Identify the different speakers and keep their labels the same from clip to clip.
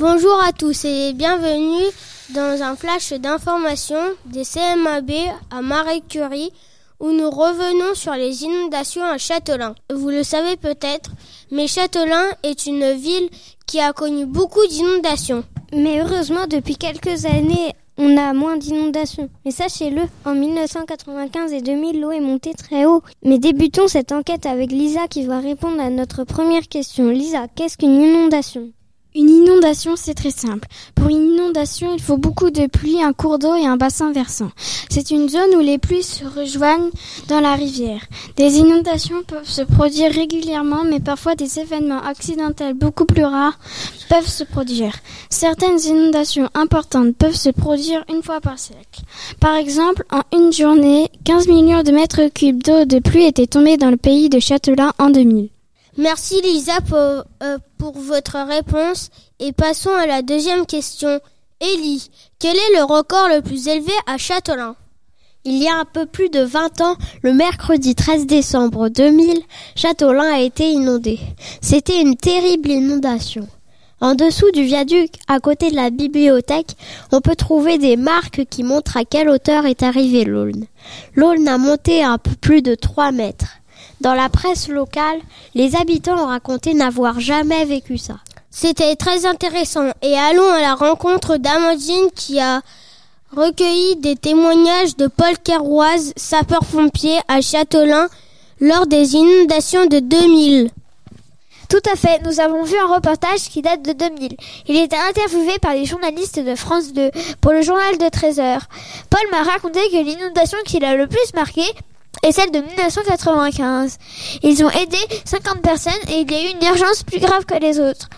Speaker 1: Bonjour à tous et bienvenue dans un flash d'information des CMAB à Marie Curie où nous revenons sur les inondations à Châtelain. Vous le savez peut-être, mais Châtelain est une ville qui a connu beaucoup d'inondations.
Speaker 2: Mais heureusement, depuis quelques années, on a moins d'inondations. Mais sachez-le, en 1995 et 2000, l'eau est montée très haut. Mais débutons cette enquête avec Lisa qui va répondre à notre première question. Lisa, qu'est-ce qu'une inondation?
Speaker 3: Une inondation, c'est très simple. Pour une inondation, il faut beaucoup de pluie, un cours d'eau et un bassin versant. C'est une zone où les pluies se rejoignent dans la rivière. Des inondations peuvent se produire régulièrement, mais parfois des événements accidentels beaucoup plus rares peuvent se produire. Certaines inondations importantes peuvent se produire une fois par siècle. Par exemple, en une journée, 15 millions de mètres cubes d'eau de pluie étaient tombés dans le pays de Châtelain en 2000.
Speaker 1: Merci Lisa pour, euh, pour votre réponse et passons à la deuxième question. Ellie, quel est le record le plus élevé à Châtelain?
Speaker 4: Il y a un peu plus de 20 ans, le mercredi 13 décembre 2000, Châtelain a été inondé. C'était une terrible inondation. En dessous du viaduc, à côté de la bibliothèque, on peut trouver des marques qui montrent à quelle hauteur est arrivé l'Aulne. L'Aulne a monté un peu plus de 3 mètres. Dans la presse locale, les habitants ont raconté n'avoir jamais vécu ça.
Speaker 1: C'était très intéressant et allons à la rencontre d'Amandine qui a recueilli des témoignages de Paul Kerouaz, sapeur-pompier à Châtelain lors des inondations de 2000.
Speaker 5: Tout à fait, nous avons vu un reportage qui date de 2000. Il était interviewé par les journalistes de France 2 pour le journal de 13 heures. Paul m'a raconté que l'inondation qui l'a le plus marqué et celle de 1995. Ils ont aidé 50 personnes et il y a eu une urgence plus grave que les autres.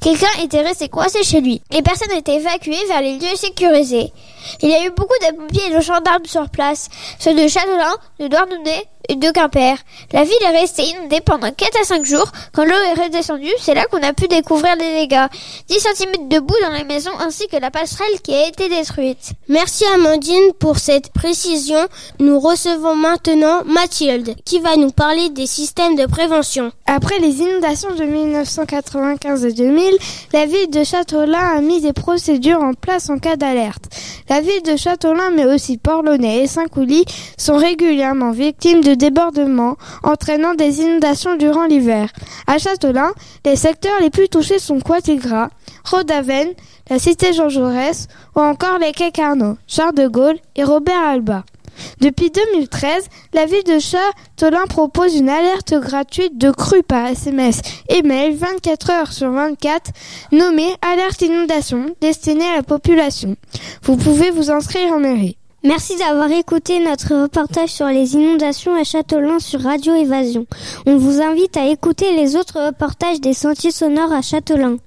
Speaker 5: Quelqu'un était resté coincé chez lui. Les personnes étaient évacuées vers les lieux sécurisés. Il y a eu beaucoup de pompiers et de gendarmes sur place, ceux de Châtelain, de Douarnenez et de Quimper. La ville est restée inondée pendant 4 à 5 jours. Quand l'eau est redescendue, c'est là qu'on a pu découvrir les dégâts. 10 cm de boue dans les maisons ainsi que la passerelle qui a été détruite.
Speaker 1: Merci Amandine pour cette précision. Nous recevons maintenant Mathilde qui va nous parler des systèmes de prévention.
Speaker 6: Après les inondations de 1995 et 2000, la ville de Châteaulin a mis des procédures en place en cas d'alerte. La ville de Châteaulin, mais aussi Port-Launay et Saint-Coulis sont régulièrement victimes de débordements, entraînant des inondations durant l'hiver. À Châtelain, les secteurs les plus touchés sont Coatigras, Rodaven, la cité Jean Jaurès ou encore les quais Carnot, Charles de Gaulle et Robert Alba. Depuis 2013, la ville de Châtelain propose une alerte gratuite de crue par SMS et mail 24 heures sur 24 nommée Alerte inondation destinée à la population. Vous pouvez vous inscrire en mairie.
Speaker 2: Merci d'avoir écouté notre reportage sur les inondations à Châtelain sur Radio Évasion. On vous invite à écouter les autres reportages des sentiers sonores à Châtelain.